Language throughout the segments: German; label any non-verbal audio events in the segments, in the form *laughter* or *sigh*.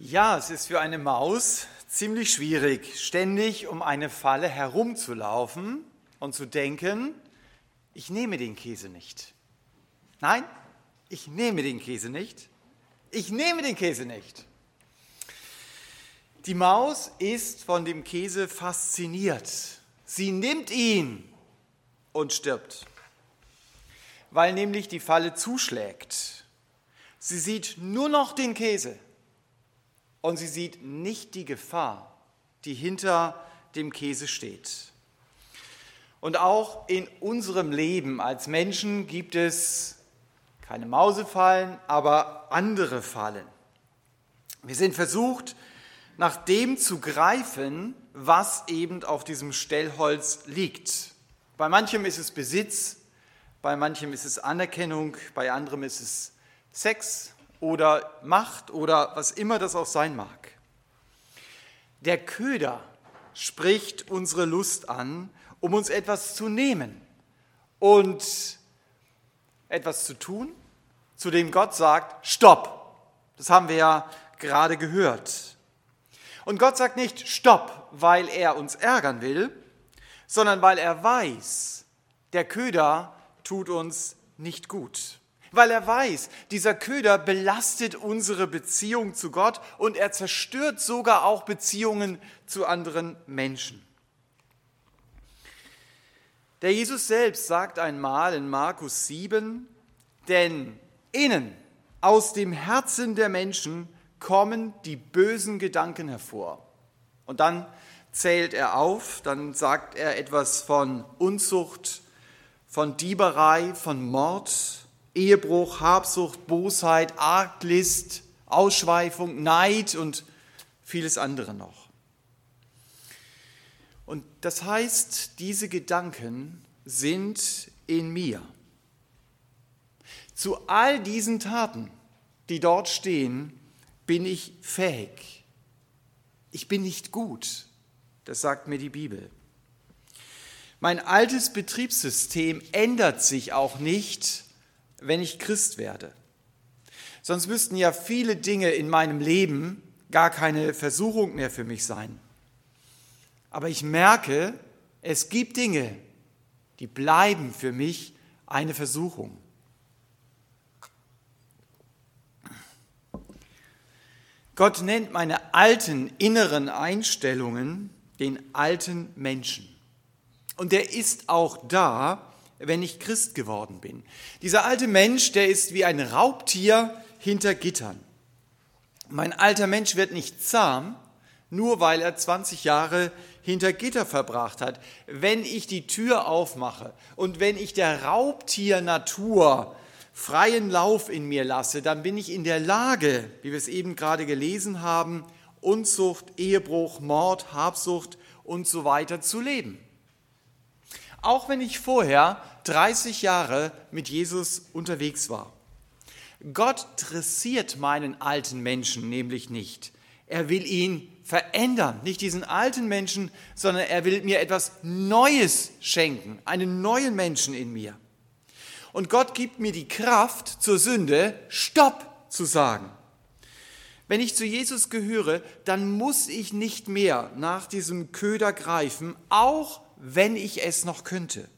Ja, es ist für eine Maus ziemlich schwierig, ständig um eine Falle herumzulaufen und zu denken, ich nehme den Käse nicht. Nein, ich nehme den Käse nicht. Ich nehme den Käse nicht. Die Maus ist von dem Käse fasziniert. Sie nimmt ihn und stirbt, weil nämlich die Falle zuschlägt. Sie sieht nur noch den Käse und sie sieht nicht die Gefahr, die hinter dem Käse steht. Und auch in unserem Leben als Menschen gibt es keine Mausefallen, aber andere Fallen. Wir sind versucht, nach dem zu greifen, was eben auf diesem Stellholz liegt. Bei manchem ist es Besitz, bei manchem ist es Anerkennung, bei anderem ist es Sex, oder Macht oder was immer das auch sein mag. Der Köder spricht unsere Lust an, um uns etwas zu nehmen und etwas zu tun, zu dem Gott sagt, stopp. Das haben wir ja gerade gehört. Und Gott sagt nicht stopp, weil er uns ärgern will, sondern weil er weiß, der Köder tut uns nicht gut weil er weiß, dieser Köder belastet unsere Beziehung zu Gott und er zerstört sogar auch Beziehungen zu anderen Menschen. Der Jesus selbst sagt einmal in Markus 7, denn innen aus dem Herzen der Menschen kommen die bösen Gedanken hervor. Und dann zählt er auf, dann sagt er etwas von Unzucht, von Dieberei, von Mord, Ehebruch, Habsucht, Bosheit, Arglist, Ausschweifung, Neid und vieles andere noch. Und das heißt, diese Gedanken sind in mir. Zu all diesen Taten, die dort stehen, bin ich fähig. Ich bin nicht gut. Das sagt mir die Bibel. Mein altes Betriebssystem ändert sich auch nicht, wenn ich Christ werde. Sonst müssten ja viele Dinge in meinem Leben gar keine Versuchung mehr für mich sein. Aber ich merke, es gibt Dinge, die bleiben für mich eine Versuchung. Gott nennt meine alten inneren Einstellungen den alten Menschen. Und der ist auch da, wenn ich Christ geworden bin. Dieser alte Mensch, der ist wie ein Raubtier hinter Gittern. Mein alter Mensch wird nicht zahm, nur weil er 20 Jahre hinter Gitter verbracht hat. Wenn ich die Tür aufmache und wenn ich der Raubtier-Natur freien Lauf in mir lasse, dann bin ich in der Lage, wie wir es eben gerade gelesen haben, Unzucht, Ehebruch, Mord, Habsucht und so weiter zu leben. Auch wenn ich vorher 30 Jahre mit Jesus unterwegs war. Gott dressiert meinen alten Menschen nämlich nicht. Er will ihn verändern, nicht diesen alten Menschen, sondern er will mir etwas Neues schenken, einen neuen Menschen in mir. Und Gott gibt mir die Kraft zur Sünde, Stopp zu sagen. Wenn ich zu Jesus gehöre, dann muss ich nicht mehr nach diesem Köder greifen, auch wenn ich es noch könnte.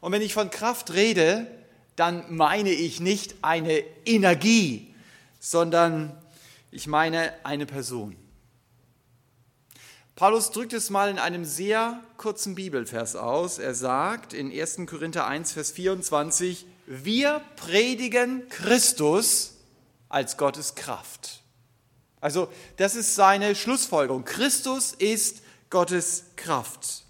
Und wenn ich von Kraft rede, dann meine ich nicht eine Energie, sondern ich meine eine Person. Paulus drückt es mal in einem sehr kurzen Bibelvers aus. Er sagt in 1. Korinther 1, Vers 24, wir predigen Christus als Gottes Kraft. Also das ist seine Schlussfolgerung. Christus ist Gottes Kraft.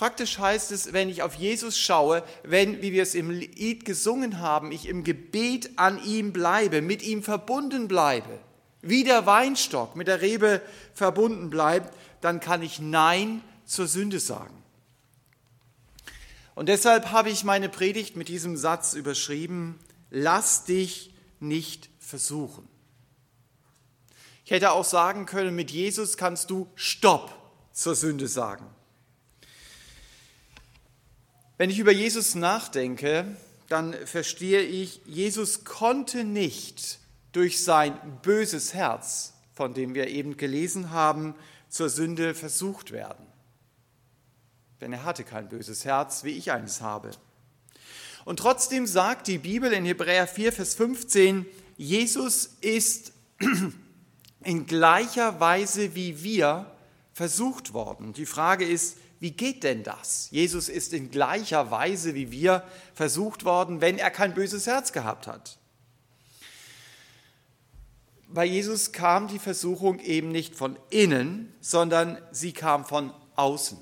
Praktisch heißt es, wenn ich auf Jesus schaue, wenn, wie wir es im Lied gesungen haben, ich im Gebet an ihm bleibe, mit ihm verbunden bleibe, wie der Weinstock mit der Rebe verbunden bleibt, dann kann ich Nein zur Sünde sagen. Und deshalb habe ich meine Predigt mit diesem Satz überschrieben, lass dich nicht versuchen. Ich hätte auch sagen können, mit Jesus kannst du Stopp zur Sünde sagen. Wenn ich über Jesus nachdenke, dann verstehe ich, Jesus konnte nicht durch sein böses Herz, von dem wir eben gelesen haben, zur Sünde versucht werden. Denn er hatte kein böses Herz, wie ich eines habe. Und trotzdem sagt die Bibel in Hebräer 4, Vers 15, Jesus ist *clears throat* in gleicher Weise wie wir versucht worden. Die Frage ist, wie geht denn das? Jesus ist in gleicher Weise wie wir versucht worden, wenn er kein böses Herz gehabt hat. Bei Jesus kam die Versuchung eben nicht von innen, sondern sie kam von außen.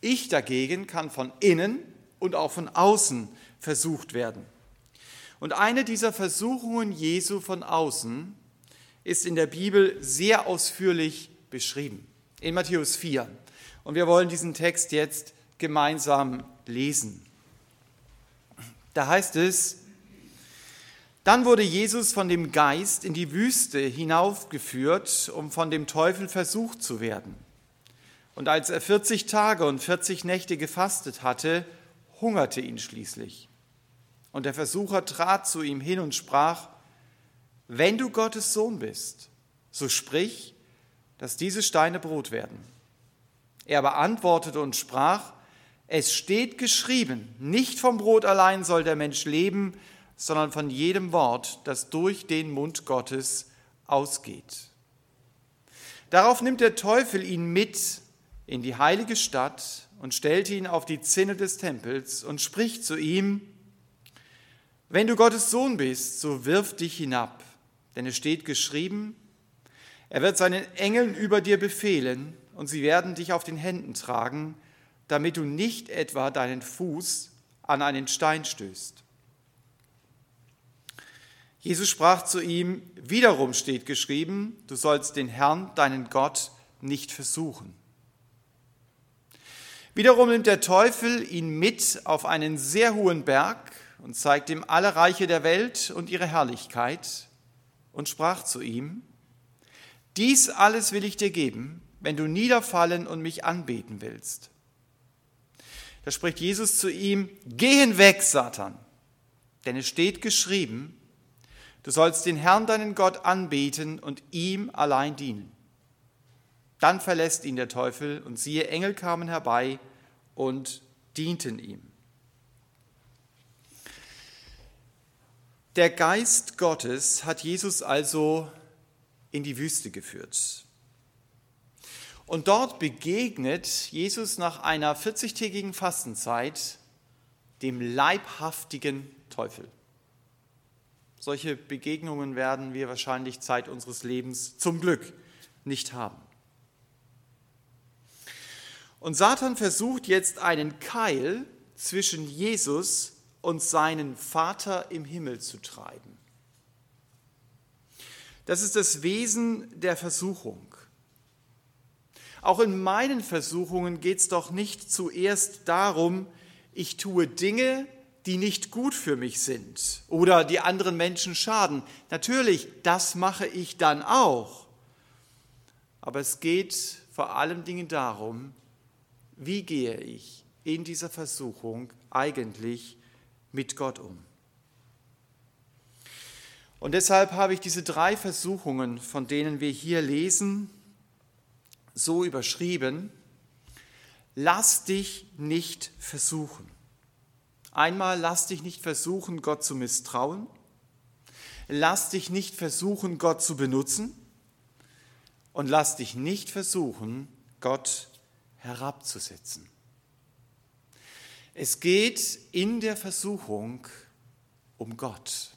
Ich dagegen kann von innen und auch von außen versucht werden. Und eine dieser Versuchungen Jesu von außen ist in der Bibel sehr ausführlich beschrieben, in Matthäus 4. Und wir wollen diesen Text jetzt gemeinsam lesen. Da heißt es, dann wurde Jesus von dem Geist in die Wüste hinaufgeführt, um von dem Teufel versucht zu werden. Und als er 40 Tage und 40 Nächte gefastet hatte, hungerte ihn schließlich. Und der Versucher trat zu ihm hin und sprach, wenn du Gottes Sohn bist, so sprich, dass diese Steine Brot werden. Er aber antwortete und sprach, es steht geschrieben, nicht vom Brot allein soll der Mensch leben, sondern von jedem Wort, das durch den Mund Gottes ausgeht. Darauf nimmt der Teufel ihn mit in die heilige Stadt und stellte ihn auf die Zinne des Tempels und spricht zu ihm, wenn du Gottes Sohn bist, so wirf dich hinab, denn es steht geschrieben, er wird seinen Engeln über dir befehlen und sie werden dich auf den Händen tragen, damit du nicht etwa deinen Fuß an einen Stein stößt. Jesus sprach zu ihm, wiederum steht geschrieben, du sollst den Herrn, deinen Gott, nicht versuchen. Wiederum nimmt der Teufel ihn mit auf einen sehr hohen Berg und zeigt ihm alle Reiche der Welt und ihre Herrlichkeit und sprach zu ihm, dies alles will ich dir geben, wenn du niederfallen und mich anbeten willst. Da spricht Jesus zu ihm, geh hinweg, Satan, denn es steht geschrieben, du sollst den Herrn deinen Gott anbeten und ihm allein dienen. Dann verlässt ihn der Teufel und siehe, Engel kamen herbei und dienten ihm. Der Geist Gottes hat Jesus also in die Wüste geführt. Und dort begegnet Jesus nach einer 40-tägigen Fastenzeit dem leibhaftigen Teufel. Solche Begegnungen werden wir wahrscheinlich Zeit unseres Lebens zum Glück nicht haben. Und Satan versucht jetzt einen Keil zwischen Jesus und seinen Vater im Himmel zu treiben. Das ist das Wesen der Versuchung. Auch in meinen Versuchungen geht es doch nicht zuerst darum, ich tue Dinge, die nicht gut für mich sind oder die anderen Menschen schaden. Natürlich, das mache ich dann auch. Aber es geht vor allen Dingen darum, wie gehe ich in dieser Versuchung eigentlich mit Gott um? Und deshalb habe ich diese drei Versuchungen, von denen wir hier lesen, so überschrieben, lass dich nicht versuchen. Einmal lass dich nicht versuchen, Gott zu misstrauen. Lass dich nicht versuchen, Gott zu benutzen. Und lass dich nicht versuchen, Gott zu herabzusetzen. Es geht in der Versuchung um Gott.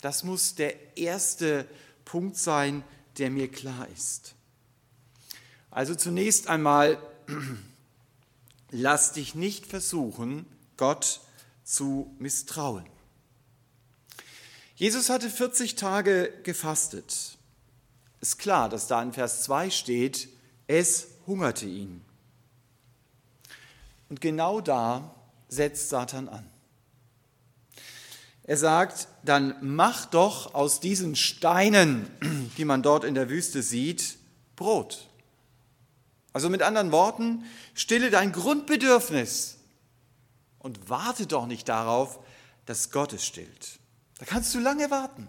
Das muss der erste Punkt sein, der mir klar ist. Also zunächst einmal, lass dich nicht versuchen, Gott zu misstrauen. Jesus hatte 40 Tage gefastet. Ist klar, dass da in Vers 2 steht, es hungerte ihn. Und genau da setzt Satan an. Er sagt, dann mach doch aus diesen Steinen, die man dort in der Wüste sieht, Brot. Also mit anderen Worten, stille dein Grundbedürfnis und warte doch nicht darauf, dass Gott es stillt. Da kannst du lange warten.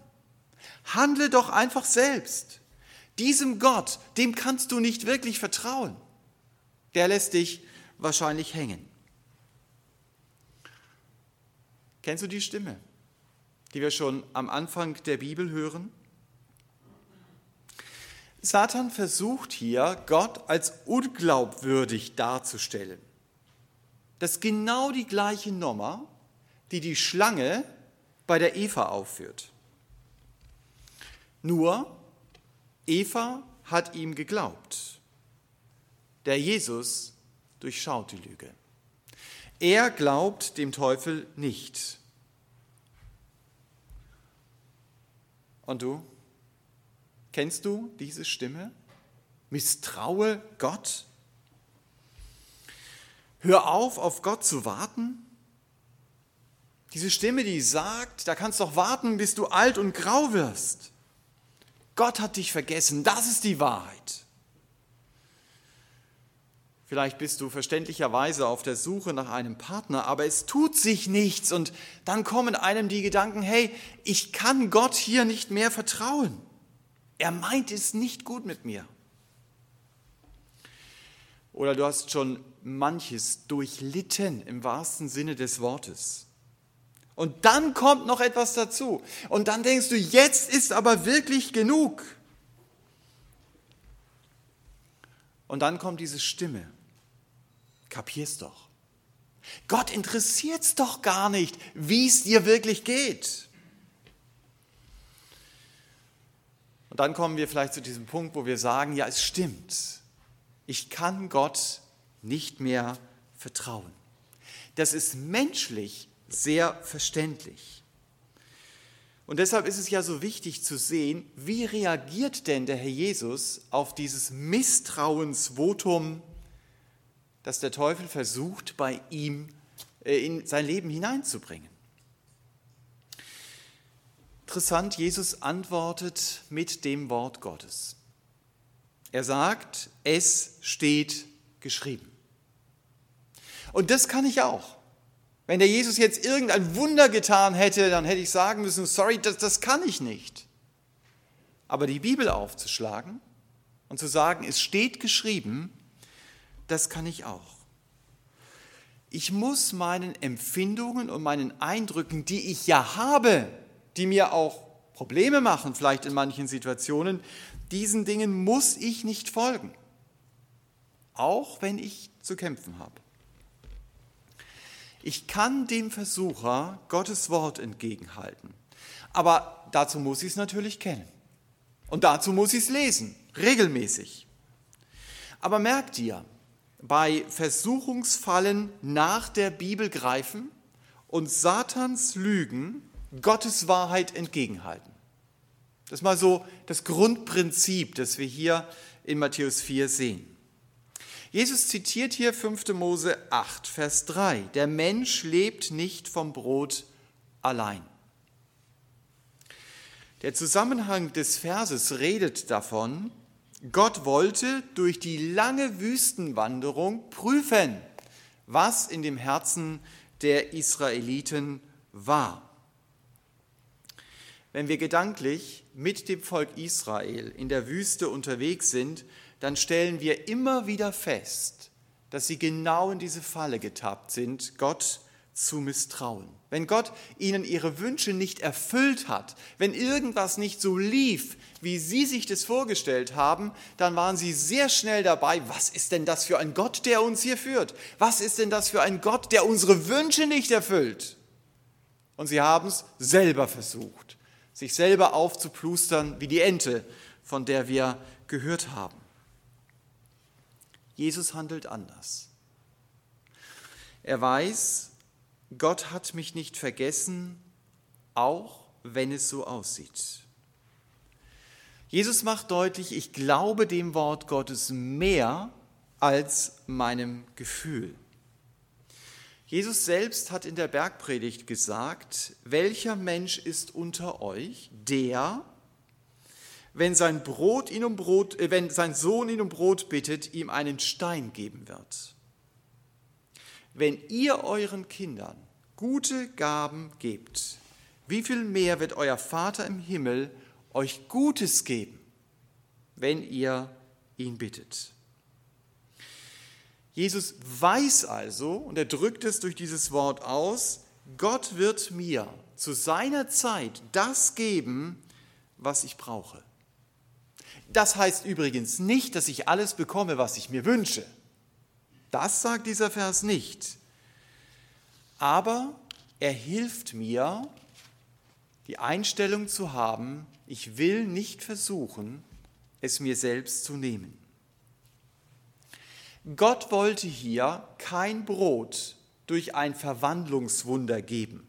Handle doch einfach selbst. Diesem Gott, dem kannst du nicht wirklich vertrauen. Der lässt dich wahrscheinlich hängen. Kennst du die Stimme, die wir schon am Anfang der Bibel hören? Satan versucht hier, Gott als unglaubwürdig darzustellen. Das ist genau die gleiche Nummer, die die Schlange bei der Eva aufführt. Nur Eva hat ihm geglaubt. Der Jesus durchschaut die Lüge. Er glaubt dem Teufel nicht. Und du? Kennst du diese Stimme? Misstraue Gott? Hör auf, auf Gott zu warten? Diese Stimme, die sagt, da kannst du doch warten, bis du alt und grau wirst. Gott hat dich vergessen, das ist die Wahrheit. Vielleicht bist du verständlicherweise auf der Suche nach einem Partner, aber es tut sich nichts und dann kommen einem die Gedanken, hey, ich kann Gott hier nicht mehr vertrauen. Er meint es nicht gut mit mir. Oder du hast schon manches durchlitten im wahrsten Sinne des Wortes. Und dann kommt noch etwas dazu. Und dann denkst du, jetzt ist aber wirklich genug. Und dann kommt diese Stimme. Kapier's doch. Gott interessiert's doch gar nicht, wie es dir wirklich geht. Und dann kommen wir vielleicht zu diesem Punkt, wo wir sagen, ja, es stimmt. Ich kann Gott nicht mehr vertrauen. Das ist menschlich sehr verständlich. Und deshalb ist es ja so wichtig zu sehen, wie reagiert denn der Herr Jesus auf dieses Misstrauensvotum, das der Teufel versucht, bei ihm äh, in sein Leben hineinzubringen. Interessant, Jesus antwortet mit dem Wort Gottes. Er sagt, es steht geschrieben. Und das kann ich auch. Wenn der Jesus jetzt irgendein Wunder getan hätte, dann hätte ich sagen müssen, sorry, das, das kann ich nicht. Aber die Bibel aufzuschlagen und zu sagen, es steht geschrieben, das kann ich auch. Ich muss meinen Empfindungen und meinen Eindrücken, die ich ja habe, die mir auch Probleme machen, vielleicht in manchen Situationen, diesen Dingen muss ich nicht folgen. Auch wenn ich zu kämpfen habe. Ich kann dem Versucher Gottes Wort entgegenhalten. Aber dazu muss ich es natürlich kennen. Und dazu muss ich es lesen, regelmäßig. Aber merkt ihr, bei Versuchungsfallen nach der Bibel greifen und Satans Lügen Gottes Wahrheit entgegenhalten. Das ist mal so das Grundprinzip, das wir hier in Matthäus 4 sehen. Jesus zitiert hier 5. Mose 8, Vers 3. Der Mensch lebt nicht vom Brot allein. Der Zusammenhang des Verses redet davon, Gott wollte durch die lange Wüstenwanderung prüfen, was in dem Herzen der Israeliten war. Wenn wir gedanklich mit dem Volk Israel in der Wüste unterwegs sind, dann stellen wir immer wieder fest, dass sie genau in diese Falle getappt sind, Gott zu misstrauen. Wenn Gott ihnen ihre Wünsche nicht erfüllt hat, wenn irgendwas nicht so lief, wie sie sich das vorgestellt haben, dann waren sie sehr schnell dabei, was ist denn das für ein Gott, der uns hier führt? Was ist denn das für ein Gott, der unsere Wünsche nicht erfüllt? Und sie haben es selber versucht, sich selber aufzuplustern wie die Ente, von der wir gehört haben. Jesus handelt anders. Er weiß, Gott hat mich nicht vergessen, auch wenn es so aussieht. Jesus macht deutlich, ich glaube dem Wort Gottes mehr als meinem Gefühl. Jesus selbst hat in der Bergpredigt gesagt, welcher Mensch ist unter euch, der, wenn sein, Brot ihn um Brot, äh, wenn sein Sohn ihn um Brot bittet, ihm einen Stein geben wird. Wenn ihr euren Kindern gute Gaben gebt, wie viel mehr wird euer Vater im Himmel euch Gutes geben, wenn ihr ihn bittet. Jesus weiß also, und er drückt es durch dieses Wort aus, Gott wird mir zu seiner Zeit das geben, was ich brauche. Das heißt übrigens nicht, dass ich alles bekomme, was ich mir wünsche. Das sagt dieser Vers nicht. Aber er hilft mir, die Einstellung zu haben, ich will nicht versuchen, es mir selbst zu nehmen. Gott wollte hier kein Brot durch ein Verwandlungswunder geben.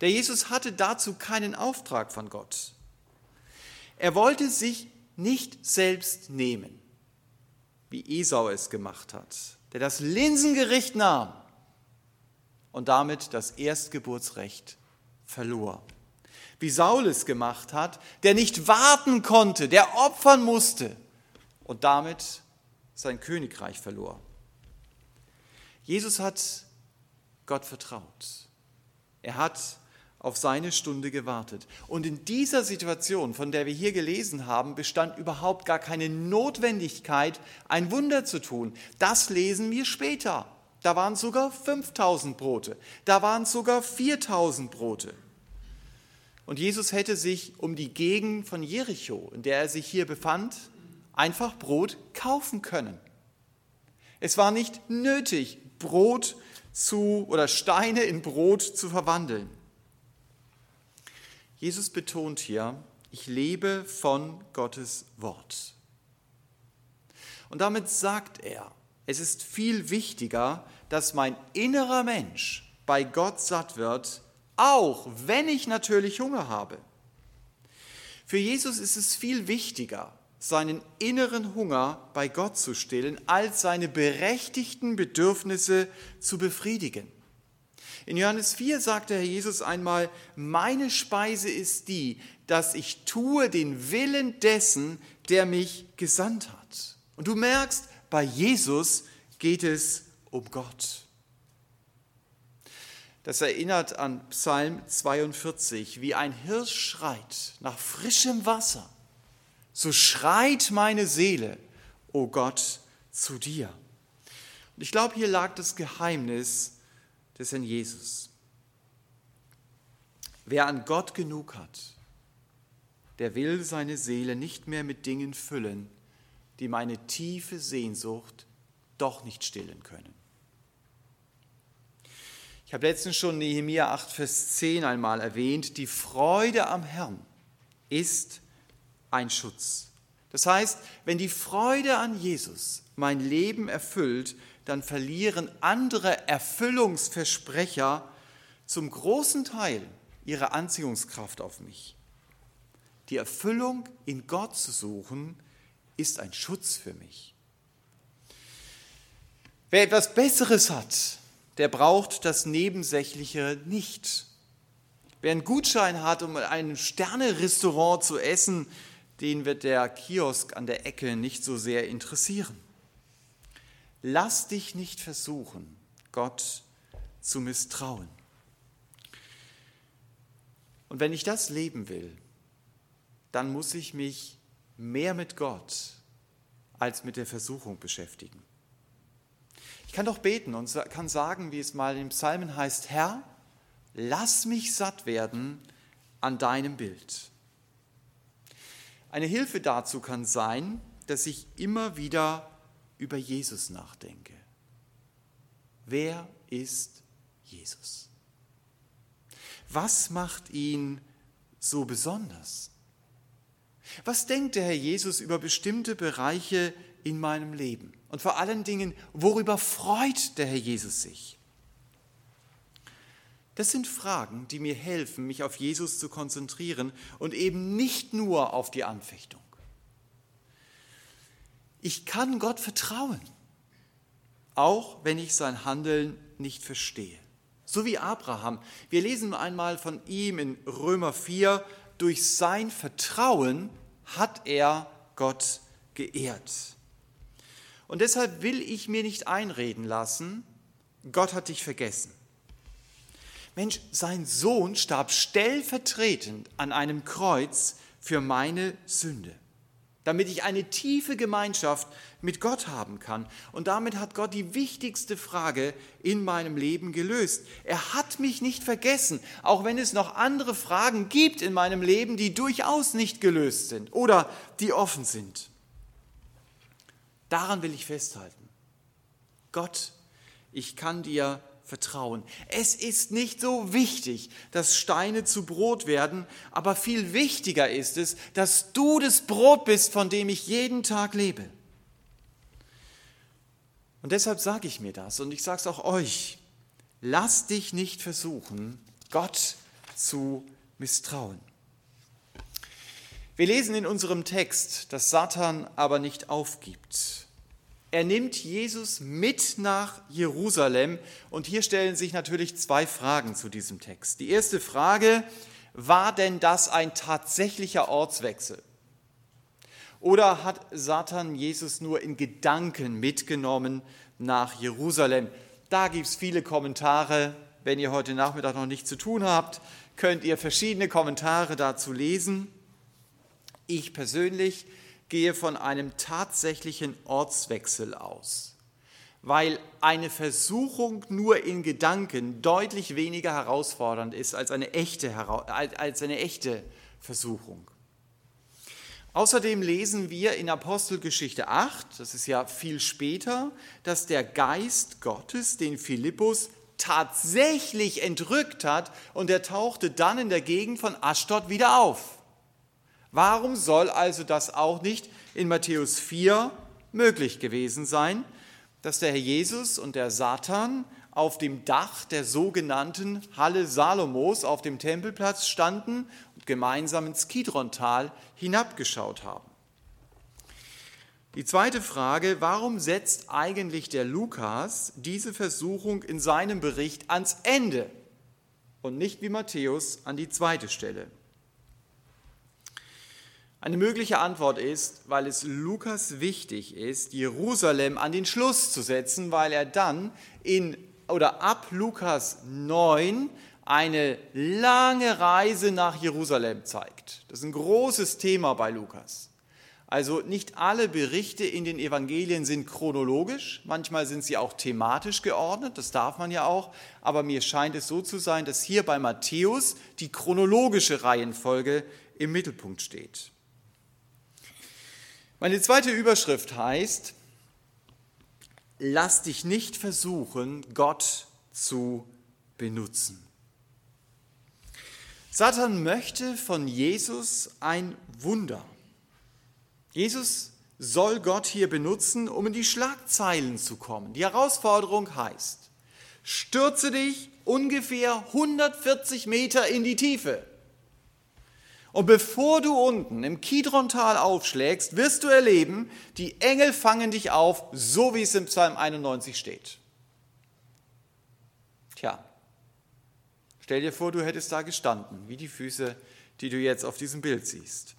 Der Jesus hatte dazu keinen Auftrag von Gott. Er wollte sich nicht selbst nehmen, wie Esau es gemacht hat, der das Linsengericht nahm und damit das Erstgeburtsrecht verlor. Wie Saul es gemacht hat, der nicht warten konnte, der opfern musste und damit sein Königreich verlor. Jesus hat Gott vertraut. Er hat auf seine Stunde gewartet. Und in dieser Situation, von der wir hier gelesen haben, bestand überhaupt gar keine Notwendigkeit, ein Wunder zu tun. Das lesen wir später. Da waren sogar 5000 Brote. Da waren sogar 4000 Brote. Und Jesus hätte sich um die Gegend von Jericho, in der er sich hier befand, einfach Brot kaufen können. Es war nicht nötig, Brot zu oder Steine in Brot zu verwandeln. Jesus betont hier, ich lebe von Gottes Wort. Und damit sagt er, es ist viel wichtiger, dass mein innerer Mensch bei Gott satt wird, auch wenn ich natürlich Hunger habe. Für Jesus ist es viel wichtiger, seinen inneren Hunger bei Gott zu stillen, als seine berechtigten Bedürfnisse zu befriedigen. In Johannes 4 sagte Herr Jesus einmal, meine Speise ist die, dass ich tue den Willen dessen, der mich gesandt hat. Und du merkst, bei Jesus geht es um Gott. Das erinnert an Psalm 42, wie ein Hirsch schreit nach frischem Wasser so schreit meine Seele, o oh Gott, zu dir. Und ich glaube, hier lag das Geheimnis des Herrn Jesus. Wer an Gott genug hat, der will seine Seele nicht mehr mit Dingen füllen, die meine tiefe Sehnsucht doch nicht stillen können. Ich habe letztens schon Nehemiah 8, Vers 10 einmal erwähnt. Die Freude am Herrn ist ein Schutz. Das heißt, wenn die Freude an Jesus mein Leben erfüllt, dann verlieren andere Erfüllungsversprecher zum großen Teil ihre Anziehungskraft auf mich. Die Erfüllung in Gott zu suchen, ist ein Schutz für mich. Wer etwas Besseres hat, der braucht das Nebensächliche nicht. Wer einen Gutschein hat, um in einem Sterne-Restaurant zu essen, den wird der Kiosk an der Ecke nicht so sehr interessieren. Lass dich nicht versuchen, Gott zu misstrauen. Und wenn ich das leben will, dann muss ich mich mehr mit Gott als mit der Versuchung beschäftigen. Ich kann doch beten und kann sagen, wie es mal im Psalmen heißt, Herr, lass mich satt werden an deinem Bild. Eine Hilfe dazu kann sein, dass ich immer wieder über Jesus nachdenke. Wer ist Jesus? Was macht ihn so besonders? Was denkt der Herr Jesus über bestimmte Bereiche in meinem Leben? Und vor allen Dingen, worüber freut der Herr Jesus sich? Das sind Fragen, die mir helfen, mich auf Jesus zu konzentrieren und eben nicht nur auf die Anfechtung. Ich kann Gott vertrauen, auch wenn ich sein Handeln nicht verstehe. So wie Abraham. Wir lesen einmal von ihm in Römer 4, durch sein Vertrauen hat er Gott geehrt. Und deshalb will ich mir nicht einreden lassen, Gott hat dich vergessen. Mensch, sein Sohn starb stellvertretend an einem Kreuz für meine Sünde, damit ich eine tiefe Gemeinschaft mit Gott haben kann. Und damit hat Gott die wichtigste Frage in meinem Leben gelöst. Er hat mich nicht vergessen, auch wenn es noch andere Fragen gibt in meinem Leben, die durchaus nicht gelöst sind oder die offen sind. Daran will ich festhalten. Gott, ich kann dir vertrauen. Es ist nicht so wichtig, dass Steine zu Brot werden, aber viel wichtiger ist es, dass du das Brot bist, von dem ich jeden Tag lebe. Und deshalb sage ich mir das und ich sage es auch euch. Lass dich nicht versuchen, Gott zu misstrauen. Wir lesen in unserem Text, dass Satan aber nicht aufgibt er nimmt Jesus mit nach Jerusalem. Und hier stellen sich natürlich zwei Fragen zu diesem Text. Die erste Frage, war denn das ein tatsächlicher Ortswechsel? Oder hat Satan Jesus nur in Gedanken mitgenommen nach Jerusalem? Da gibt es viele Kommentare. Wenn ihr heute Nachmittag noch nichts zu tun habt, könnt ihr verschiedene Kommentare dazu lesen. Ich persönlich gehe von einem tatsächlichen Ortswechsel aus, weil eine Versuchung nur in Gedanken deutlich weniger herausfordernd ist als eine echte, als eine echte Versuchung. Außerdem lesen wir in Apostelgeschichte 8, das ist ja viel später, dass der Geist Gottes den Philippus tatsächlich entrückt hat und er tauchte dann in der Gegend von Aschdod wieder auf. Warum soll also das auch nicht in Matthäus 4 möglich gewesen sein, dass der Herr Jesus und der Satan auf dem Dach der sogenannten Halle Salomos auf dem Tempelplatz standen und gemeinsam ins Kidrontal hinabgeschaut haben? Die zweite Frage, warum setzt eigentlich der Lukas diese Versuchung in seinem Bericht ans Ende und nicht wie Matthäus an die zweite Stelle? Eine mögliche Antwort ist, weil es Lukas wichtig ist, Jerusalem an den Schluss zu setzen, weil er dann in oder ab Lukas 9 eine lange Reise nach Jerusalem zeigt. Das ist ein großes Thema bei Lukas. Also nicht alle Berichte in den Evangelien sind chronologisch, manchmal sind sie auch thematisch geordnet, das darf man ja auch, aber mir scheint es so zu sein, dass hier bei Matthäus die chronologische Reihenfolge im Mittelpunkt steht. Meine zweite Überschrift heißt, lass dich nicht versuchen, Gott zu benutzen. Satan möchte von Jesus ein Wunder. Jesus soll Gott hier benutzen, um in die Schlagzeilen zu kommen. Die Herausforderung heißt, stürze dich ungefähr 140 Meter in die Tiefe. Und bevor du unten im Kidrontal aufschlägst, wirst du erleben, die Engel fangen dich auf, so wie es im Psalm 91 steht. Tja, stell dir vor, du hättest da gestanden, wie die Füße, die du jetzt auf diesem Bild siehst.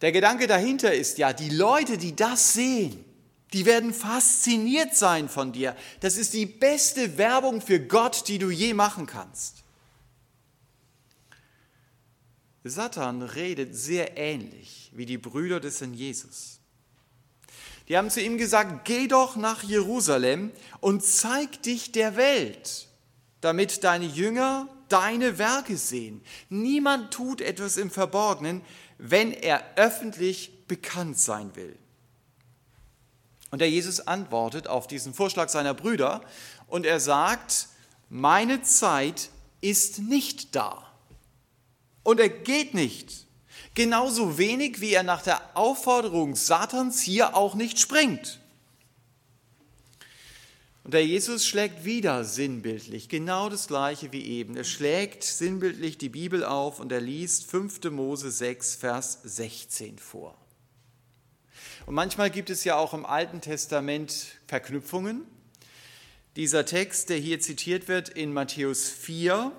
Der Gedanke dahinter ist ja, die Leute, die das sehen, die werden fasziniert sein von dir. Das ist die beste Werbung für Gott, die du je machen kannst. Satan redet sehr ähnlich wie die Brüder des Herrn Jesus. Die haben zu ihm gesagt, geh doch nach Jerusalem und zeig dich der Welt, damit deine Jünger deine Werke sehen. Niemand tut etwas im Verborgenen, wenn er öffentlich bekannt sein will. Und der Jesus antwortet auf diesen Vorschlag seiner Brüder und er sagt, meine Zeit ist nicht da. Und er geht nicht. Genauso wenig, wie er nach der Aufforderung Satans hier auch nicht springt. Und der Jesus schlägt wieder sinnbildlich, genau das gleiche wie eben. Er schlägt sinnbildlich die Bibel auf und er liest 5. Mose 6, Vers 16 vor. Und manchmal gibt es ja auch im Alten Testament Verknüpfungen. Dieser Text, der hier zitiert wird in Matthäus 4,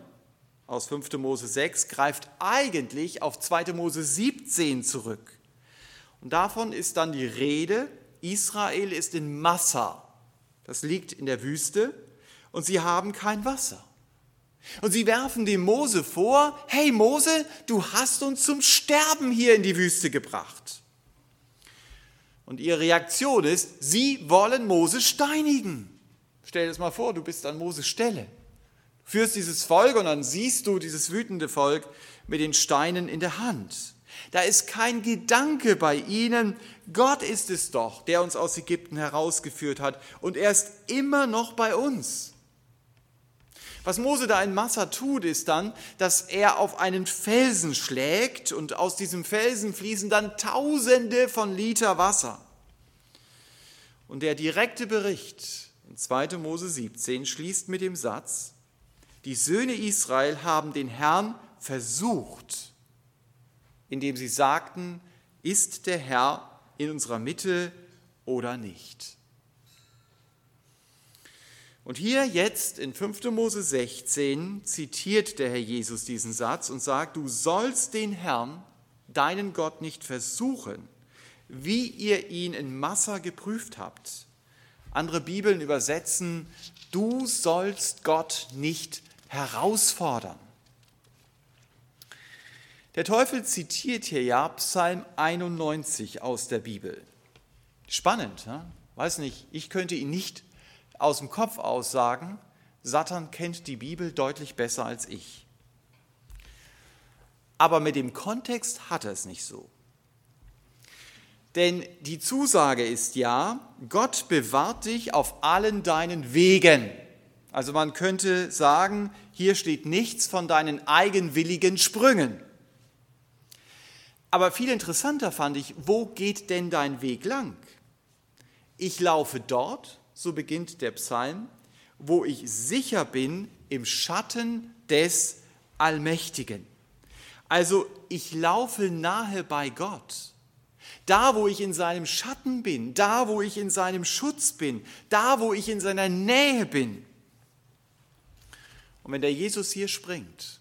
aus 5. Mose 6 greift eigentlich auf 2. Mose 17 zurück. Und davon ist dann die Rede, Israel ist in Massa, das liegt in der Wüste, und sie haben kein Wasser. Und sie werfen dem Mose vor, hey Mose, du hast uns zum Sterben hier in die Wüste gebracht. Und ihre Reaktion ist, sie wollen Mose steinigen. Stell dir das mal vor, du bist an Moses Stelle. Führst dieses Volk und dann siehst du dieses wütende Volk mit den Steinen in der Hand. Da ist kein Gedanke bei ihnen, Gott ist es doch, der uns aus Ägypten herausgeführt hat und er ist immer noch bei uns. Was Mose da in Massa tut, ist dann, dass er auf einen Felsen schlägt und aus diesem Felsen fließen dann Tausende von Liter Wasser. Und der direkte Bericht in 2. Mose 17 schließt mit dem Satz, die Söhne Israel haben den Herrn versucht, indem sie sagten, ist der Herr in unserer Mitte oder nicht. Und hier jetzt in 5. Mose 16 zitiert der Herr Jesus diesen Satz und sagt, du sollst den Herrn, deinen Gott, nicht versuchen, wie ihr ihn in Massa geprüft habt. Andere Bibeln übersetzen, du sollst Gott nicht herausfordern. Der Teufel zitiert hier ja Psalm 91 aus der Bibel. Spannend, ne? weiß nicht, ich könnte ihn nicht aus dem Kopf aus sagen, Satan kennt die Bibel deutlich besser als ich. Aber mit dem Kontext hat er es nicht so. Denn die Zusage ist ja, Gott bewahrt dich auf allen deinen Wegen. Also man könnte sagen, hier steht nichts von deinen eigenwilligen Sprüngen. Aber viel interessanter fand ich, wo geht denn dein Weg lang? Ich laufe dort, so beginnt der Psalm, wo ich sicher bin im Schatten des Allmächtigen. Also ich laufe nahe bei Gott. Da, wo ich in seinem Schatten bin, da, wo ich in seinem Schutz bin, da, wo ich in seiner Nähe bin. Und wenn der Jesus hier springt,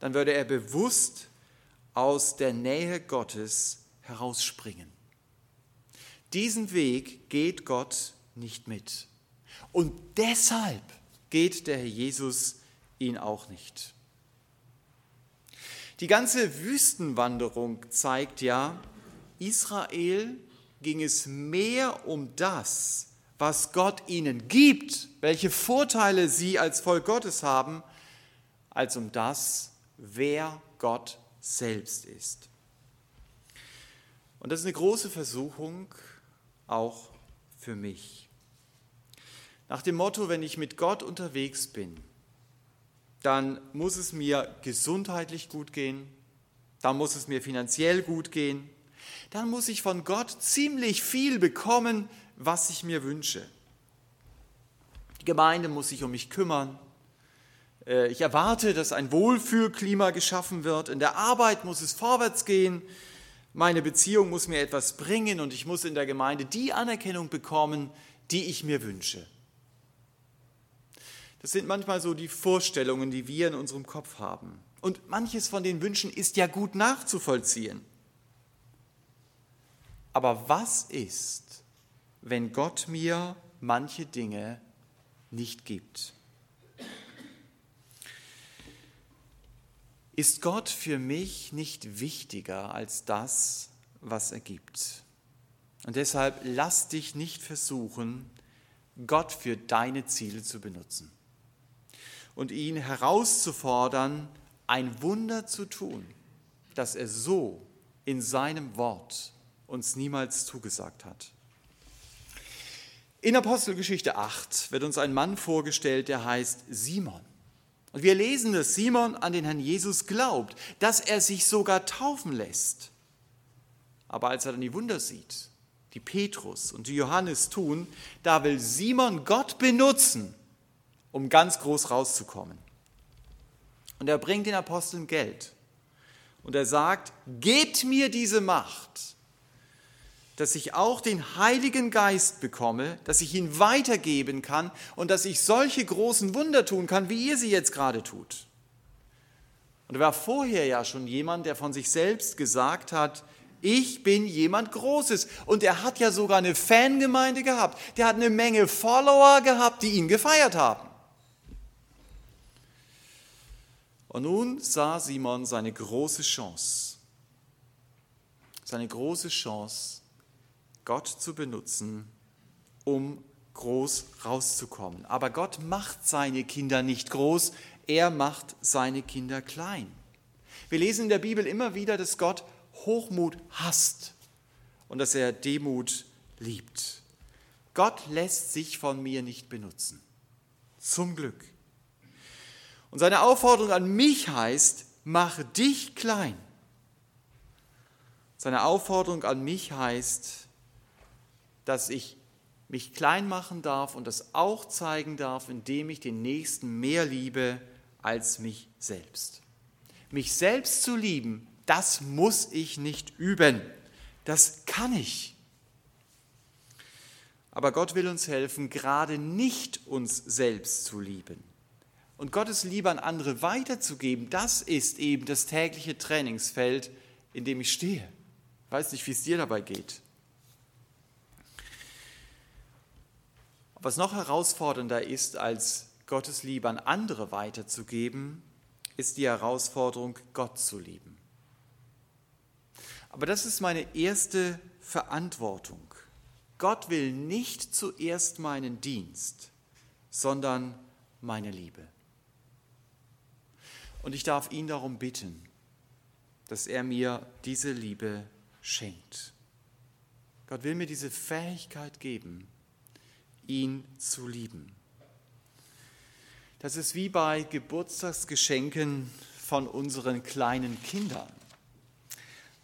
dann würde er bewusst aus der Nähe Gottes herausspringen. Diesen Weg geht Gott nicht mit. Und deshalb geht der Herr Jesus ihn auch nicht. Die ganze Wüstenwanderung zeigt ja, Israel ging es mehr um das, was Gott ihnen gibt, welche Vorteile sie als Volk Gottes haben, als um das, wer Gott selbst ist. Und das ist eine große Versuchung, auch für mich. Nach dem Motto, wenn ich mit Gott unterwegs bin, dann muss es mir gesundheitlich gut gehen, dann muss es mir finanziell gut gehen, dann muss ich von Gott ziemlich viel bekommen, was ich mir wünsche. Die Gemeinde muss sich um mich kümmern. Äh, ich erwarte, dass ein Wohlfühlklima geschaffen wird. In der Arbeit muss es vorwärts gehen. Meine Beziehung muss mir etwas bringen und ich muss in der Gemeinde die Anerkennung bekommen, die ich mir wünsche. Das sind manchmal so die Vorstellungen, die wir in unserem Kopf haben. Und manches von den Wünschen ist ja gut nachzuvollziehen. Aber was ist, wenn Gott mir manche Dinge nicht gibt? Ist Gott für mich nicht wichtiger als das, was er gibt? Und deshalb lass dich nicht versuchen, Gott für deine Ziele zu benutzen und ihn herauszufordern, ein Wunder zu tun, das er so in seinem Wort uns niemals zugesagt hat. In Apostelgeschichte 8 wird uns ein Mann vorgestellt, der heißt Simon. Und wir lesen, dass Simon an den Herrn Jesus glaubt, dass er sich sogar taufen lässt. Aber als er dann die Wunder sieht, die Petrus und die Johannes tun, da will Simon Gott benutzen, um ganz groß rauszukommen. Und er bringt den Aposteln Geld. Und er sagt, gebt mir diese Macht, dass ich auch den Heiligen Geist bekomme, dass ich ihn weitergeben kann und dass ich solche großen Wunder tun kann, wie ihr sie jetzt gerade tut. Und er war vorher ja schon jemand, der von sich selbst gesagt hat, ich bin jemand Großes. Und er hat ja sogar eine Fangemeinde gehabt. Der hat eine Menge Follower gehabt, die ihn gefeiert haben. Und nun sah Simon seine große Chance, seine große Chance, Gott zu benutzen, um groß rauszukommen. Aber Gott macht seine Kinder nicht groß, er macht seine Kinder klein. Wir lesen in der Bibel immer wieder, dass Gott Hochmut hasst und dass er Demut liebt. Gott lässt sich von mir nicht benutzen. Zum Glück. Und seine Aufforderung an mich heißt, mache dich klein. Seine Aufforderung an mich heißt, dass ich mich klein machen darf und das auch zeigen darf, indem ich den Nächsten mehr liebe als mich selbst. Mich selbst zu lieben, das muss ich nicht üben. Das kann ich. Aber Gott will uns helfen, gerade nicht uns selbst zu lieben. Und Gottes Liebe an andere weiterzugeben, das ist eben das tägliche Trainingsfeld, in dem ich stehe. Ich weiß nicht, wie es dir dabei geht. Was noch herausfordernder ist, als Gottes Liebe an andere weiterzugeben, ist die Herausforderung, Gott zu lieben. Aber das ist meine erste Verantwortung. Gott will nicht zuerst meinen Dienst, sondern meine Liebe. Und ich darf ihn darum bitten, dass er mir diese Liebe schenkt. Gott will mir diese Fähigkeit geben, ihn zu lieben. Das ist wie bei Geburtstagsgeschenken von unseren kleinen Kindern.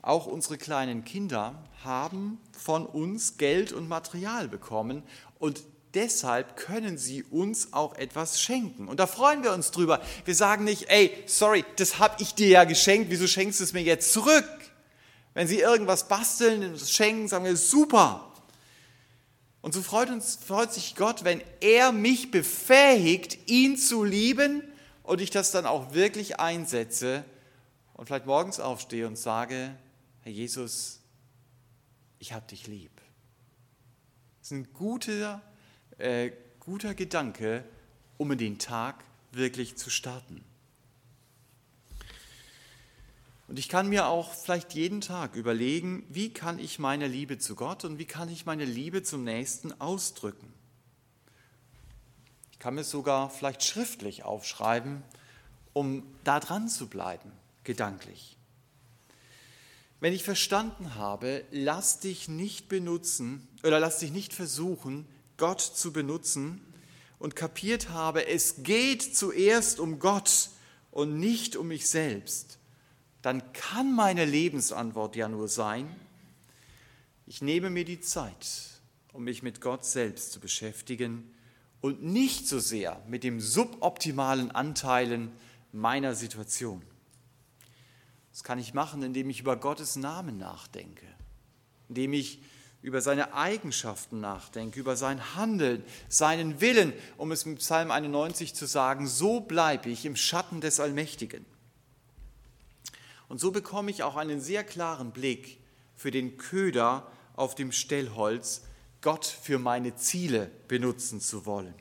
Auch unsere kleinen Kinder haben von uns Geld und Material bekommen und deshalb können sie uns auch etwas schenken. Und da freuen wir uns drüber. Wir sagen nicht, ey, sorry, das habe ich dir ja geschenkt, wieso schenkst du es mir jetzt zurück? Wenn sie irgendwas basteln und schenken, sagen wir, super. Und so freut, uns, freut sich Gott, wenn er mich befähigt, ihn zu lieben und ich das dann auch wirklich einsetze und vielleicht morgens aufstehe und sage, Herr Jesus, ich habe dich lieb. Das ist ein guter, äh, guter Gedanke, um in den Tag wirklich zu starten. Und ich kann mir auch vielleicht jeden Tag überlegen, wie kann ich meine Liebe zu Gott und wie kann ich meine Liebe zum Nächsten ausdrücken. Ich kann mir sogar vielleicht schriftlich aufschreiben, um da dran zu bleiben, gedanklich. Wenn ich verstanden habe, lass dich nicht benutzen oder lass dich nicht versuchen, Gott zu benutzen und kapiert habe, es geht zuerst um Gott und nicht um mich selbst, dann kann meine Lebensantwort ja nur sein, ich nehme mir die Zeit, um mich mit Gott selbst zu beschäftigen und nicht so sehr mit dem suboptimalen Anteilen meiner Situation. Das kann ich machen, indem ich über Gottes Namen nachdenke, indem ich über seine Eigenschaften nachdenke, über sein Handeln, seinen Willen, um es mit Psalm 91 zu sagen, so bleibe ich im Schatten des Allmächtigen. Und so bekomme ich auch einen sehr klaren Blick für den Köder auf dem Stellholz, Gott für meine Ziele benutzen zu wollen.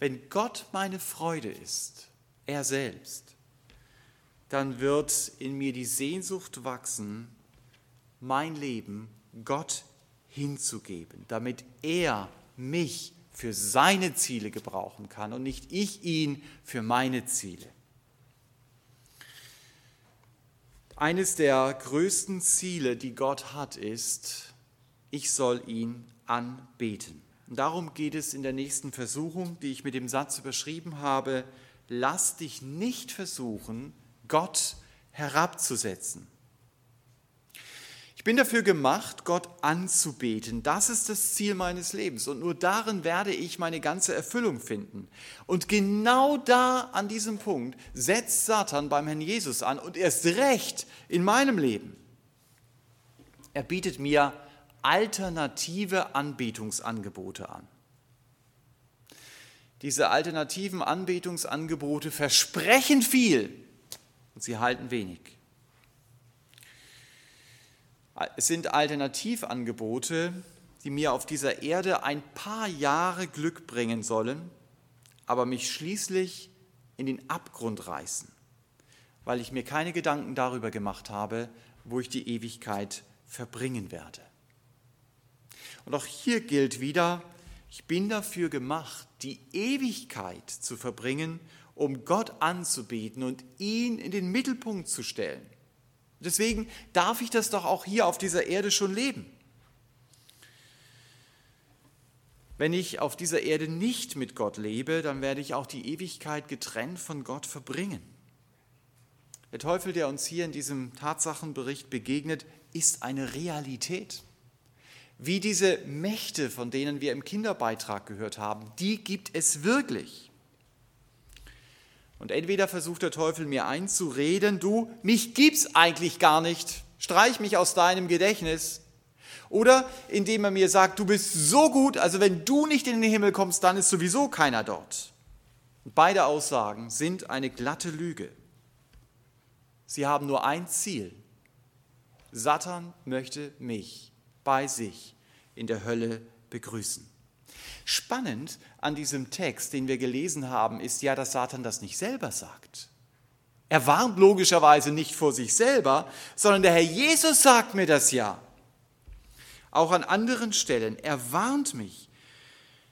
Wenn Gott meine Freude ist, er selbst, dann wird in mir die Sehnsucht wachsen, mein Leben Gott hinzugeben, damit er mich für seine Ziele gebrauchen kann und nicht ich ihn für meine Ziele. Eines der größten Ziele, die Gott hat, ist, ich soll ihn anbeten. Und darum geht es in der nächsten Versuchung, die ich mit dem Satz überschrieben habe, lass dich nicht versuchen, Gott herabzusetzen. Ich bin dafür gemacht, Gott anzubeten. Das ist das Ziel meines Lebens. Und nur darin werde ich meine ganze Erfüllung finden. Und genau da, an diesem Punkt, setzt Satan beim Herrn Jesus an und erst recht in meinem Leben. Er bietet mir alternative Anbetungsangebote an. Diese alternativen Anbetungsangebote versprechen viel und sie halten wenig. Es sind Alternativangebote, die mir auf dieser Erde ein paar Jahre Glück bringen sollen, aber mich schließlich in den Abgrund reißen, weil ich mir keine Gedanken darüber gemacht habe, wo ich die Ewigkeit verbringen werde. Und auch hier gilt wieder, ich bin dafür gemacht, die Ewigkeit zu verbringen, um Gott anzubeten und ihn in den Mittelpunkt zu stellen. Deswegen darf ich das doch auch hier auf dieser Erde schon leben. Wenn ich auf dieser Erde nicht mit Gott lebe, dann werde ich auch die Ewigkeit getrennt von Gott verbringen. Der Teufel, der uns hier in diesem Tatsachenbericht begegnet, ist eine Realität. Wie diese Mächte, von denen wir im Kinderbeitrag gehört haben, die gibt es wirklich. Und entweder versucht der Teufel mir einzureden, du, mich gibt's eigentlich gar nicht, streich mich aus deinem Gedächtnis. Oder indem er mir sagt, du bist so gut, also wenn du nicht in den Himmel kommst, dann ist sowieso keiner dort. Beide Aussagen sind eine glatte Lüge. Sie haben nur ein Ziel. Satan möchte mich bei sich in der Hölle begrüßen. Spannend an diesem Text, den wir gelesen haben, ist ja, dass Satan das nicht selber sagt. Er warnt logischerweise nicht vor sich selber, sondern der Herr Jesus sagt mir das ja. Auch an anderen Stellen. Er warnt mich.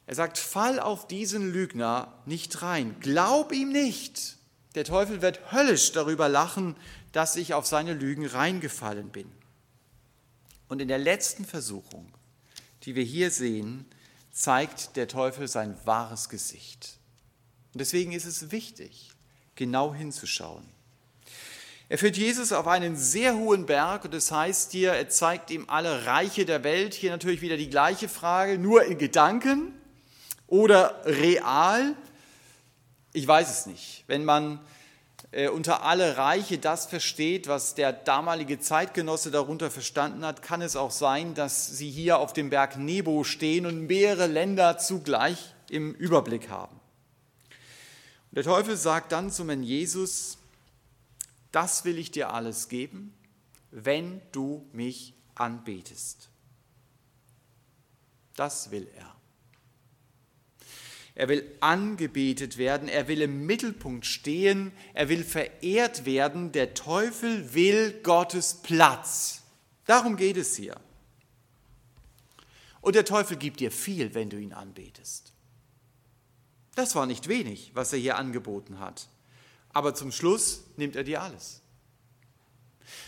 Er sagt, fall auf diesen Lügner nicht rein. Glaub ihm nicht. Der Teufel wird höllisch darüber lachen, dass ich auf seine Lügen reingefallen bin. Und in der letzten Versuchung, die wir hier sehen, zeigt der Teufel sein wahres Gesicht. Und deswegen ist es wichtig, genau hinzuschauen. Er führt Jesus auf einen sehr hohen Berg und das heißt hier, er zeigt ihm alle Reiche der Welt. Hier natürlich wieder die gleiche Frage, nur in Gedanken oder real? Ich weiß es nicht. Wenn man äh, unter alle Reiche das versteht, was der damalige Zeitgenosse darunter verstanden hat, kann es auch sein, dass sie hier auf dem Berg Nebo stehen und mehrere Länder zugleich im Überblick haben. Und der Teufel sagt dann zum Herrn Jesus, das will ich dir alles geben, wenn du mich anbetest. Das will er. Er will angebetet werden, er will im Mittelpunkt stehen, er will verehrt werden. Der Teufel will Gottes Platz. Darum geht es hier. Und der Teufel gibt dir viel, wenn du ihn anbetest. Das war nicht wenig, was er hier angeboten hat. Aber zum Schluss nimmt er dir alles.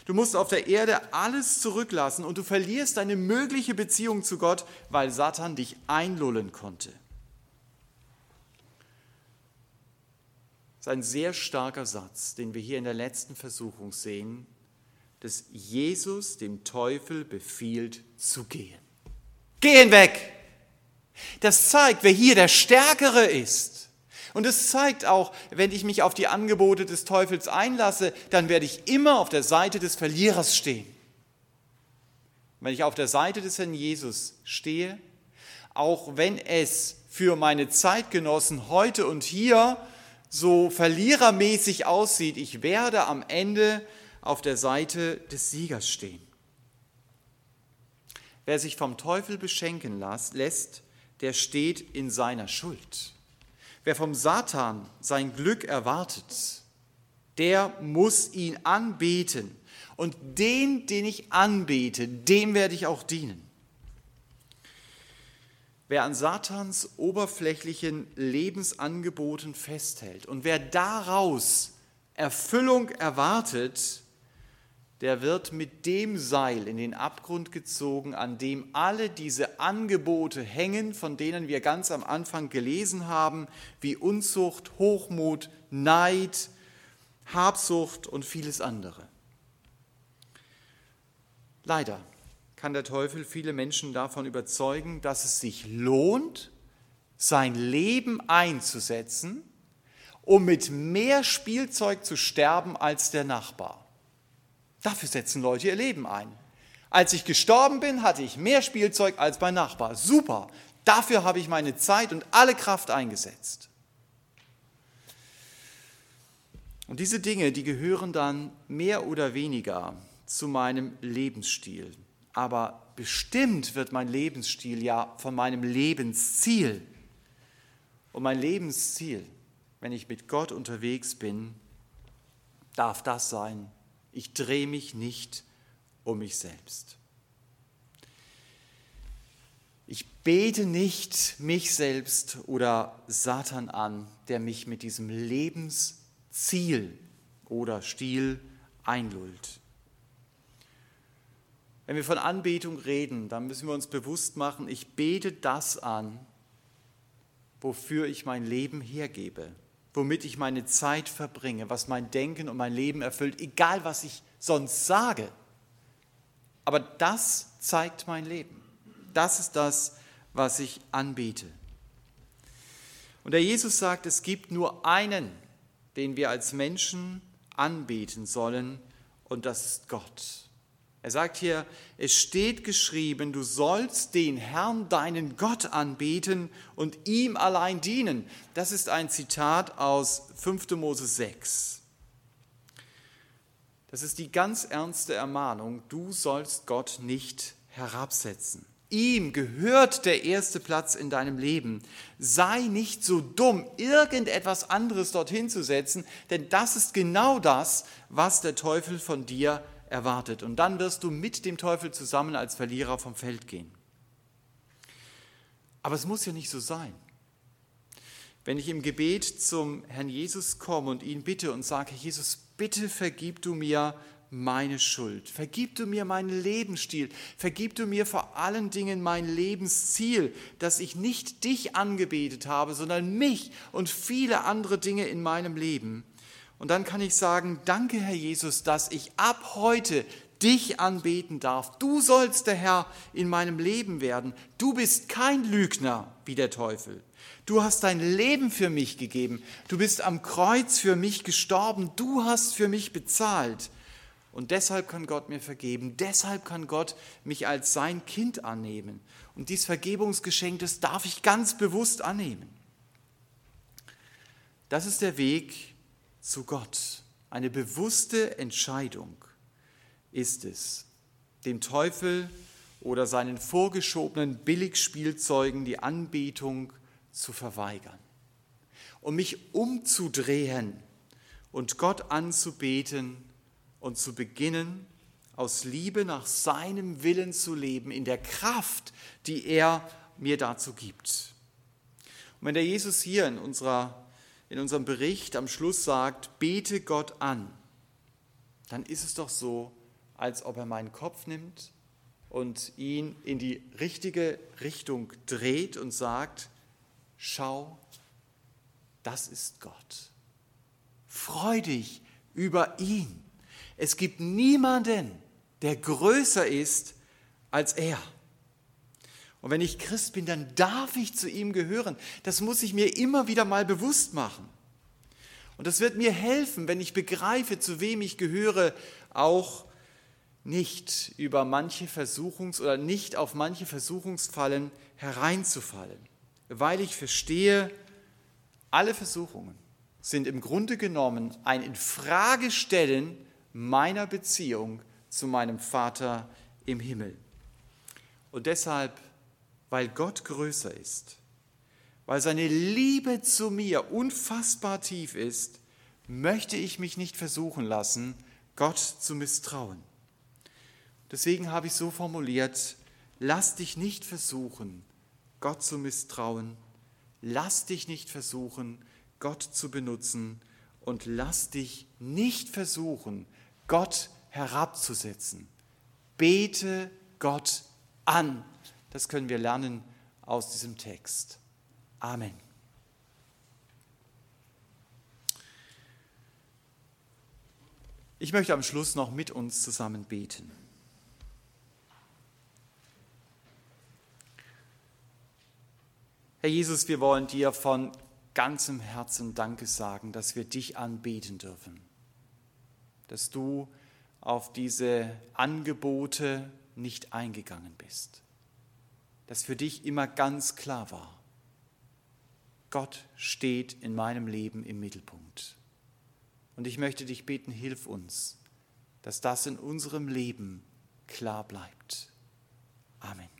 Du musst auf der Erde alles zurücklassen und du verlierst deine mögliche Beziehung zu Gott, weil Satan dich einlullen konnte. Ist ein sehr starker Satz, den wir hier in der letzten Versuchung sehen, dass Jesus dem Teufel befiehlt zu gehen. Gehen weg! Das zeigt, wer hier der Stärkere ist. Und es zeigt auch, wenn ich mich auf die Angebote des Teufels einlasse, dann werde ich immer auf der Seite des Verlierers stehen. Wenn ich auf der Seite des Herrn Jesus stehe, auch wenn es für meine Zeitgenossen heute und hier so verlierermäßig aussieht, ich werde am Ende auf der Seite des Siegers stehen. Wer sich vom Teufel beschenken lässt, der steht in seiner Schuld. Wer vom Satan sein Glück erwartet, der muss ihn anbeten. Und den, den ich anbete, dem werde ich auch dienen. Wer an Satans oberflächlichen Lebensangeboten festhält und wer daraus Erfüllung erwartet, der wird mit dem Seil in den Abgrund gezogen, an dem alle diese Angebote hängen, von denen wir ganz am Anfang gelesen haben, wie Unzucht, Hochmut, Neid, Habsucht und vieles andere. Leider kann der Teufel viele Menschen davon überzeugen, dass es sich lohnt, sein Leben einzusetzen, um mit mehr Spielzeug zu sterben als der Nachbar. Dafür setzen Leute ihr Leben ein. Als ich gestorben bin, hatte ich mehr Spielzeug als mein Nachbar. Super. Dafür habe ich meine Zeit und alle Kraft eingesetzt. Und diese Dinge, die gehören dann mehr oder weniger zu meinem Lebensstil. Aber bestimmt wird mein Lebensstil ja von meinem Lebensziel. Und mein Lebensziel wenn ich mit Gott unterwegs bin, darf das sein, ich drehe mich nicht um mich selbst. Ich bete nicht mich selbst oder Satan an, der mich mit diesem Lebensziel oder Stil einlullt. Wenn wir von Anbetung reden, dann müssen wir uns bewusst machen, ich bete das an, wofür ich mein Leben hergebe, womit ich meine Zeit verbringe, was mein Denken und mein Leben erfüllt, egal was ich sonst sage. Aber das zeigt mein Leben. Das ist das, was ich anbete. Und der Jesus sagt, es gibt nur einen, den wir als Menschen anbeten sollen, und das ist Gott. Er sagt hier, es steht geschrieben, du sollst den Herrn, deinen Gott anbeten und ihm allein dienen. Das ist ein Zitat aus 5. Mose 6. Das ist die ganz ernste Ermahnung, du sollst Gott nicht herabsetzen. Ihm gehört der erste Platz in deinem Leben. Sei nicht so dumm, irgendetwas anderes dorthin zu setzen, denn das ist genau das, was der Teufel von dir erwartet. Und dann wirst du mit dem Teufel zusammen als Verlierer vom Feld gehen. Aber es muss ja nicht so sein. Wenn ich im Gebet zum Herrn Jesus komme und ihn bitte und sage, Jesus, bitte vergib du mir meine Schuld, vergib du mir meinen Lebensstil, vergib du mir vor allen Dingen mein Lebensziel, dass ich nicht dich angebetet habe, sondern mich und viele andere Dinge in meinem Leben, und dann kann ich sagen, danke Herr Jesus, dass ich ab heute dich anbeten darf. Du sollst der Herr in meinem Leben werden. Du bist kein Lügner wie der Teufel. Du hast dein Leben für mich gegeben. Du bist am Kreuz für mich gestorben. Du hast für mich bezahlt. Und deshalb kann Gott mir vergeben. Deshalb kann Gott mich als sein Kind annehmen. Und dieses Vergebungsgeschenk, das darf ich ganz bewusst annehmen. Das ist der Weg, zu Gott. Eine bewusste Entscheidung ist es, dem Teufel oder seinen vorgeschobenen Billigspielzeugen die Anbetung zu verweigern und mich umzudrehen und Gott anzubeten und zu beginnen, aus Liebe nach seinem Willen zu leben, in der Kraft, die er mir dazu gibt. Und wenn der Jesus hier in unserer in unserem Bericht am Schluss sagt, bete Gott an, dann ist es doch so, als ob er meinen Kopf nimmt und ihn in die richtige Richtung dreht und sagt, schau, das ist Gott. Freu dich über ihn. Es gibt niemanden, der größer ist als er. Und wenn ich Christ bin, dann darf ich zu ihm gehören. Das muss ich mir immer wieder mal bewusst machen. Und das wird mir helfen, wenn ich begreife, zu wem ich gehöre, auch nicht über manche Versuchungs- oder nicht auf manche Versuchungsfallen hereinzufallen, weil ich verstehe, alle Versuchungen sind im Grunde genommen ein Infragestellen meiner Beziehung zu meinem Vater im Himmel. Und deshalb weil Gott größer ist, weil seine Liebe zu mir unfassbar tief ist, möchte ich mich nicht versuchen lassen, Gott zu misstrauen. Deswegen habe ich so formuliert, lass dich nicht versuchen, Gott zu misstrauen, lass dich nicht versuchen, Gott zu benutzen und lass dich nicht versuchen, Gott herabzusetzen. Bete Gott an. Das können wir lernen aus diesem Text. Amen. Ich möchte am Schluss noch mit uns zusammen beten. Herr Jesus, wir wollen dir von ganzem Herzen Danke sagen, dass wir dich anbeten dürfen, dass du auf diese Angebote nicht eingegangen bist dass für dich immer ganz klar war, Gott steht in meinem Leben im Mittelpunkt. Und ich möchte dich beten, hilf uns, dass das in unserem Leben klar bleibt. Amen.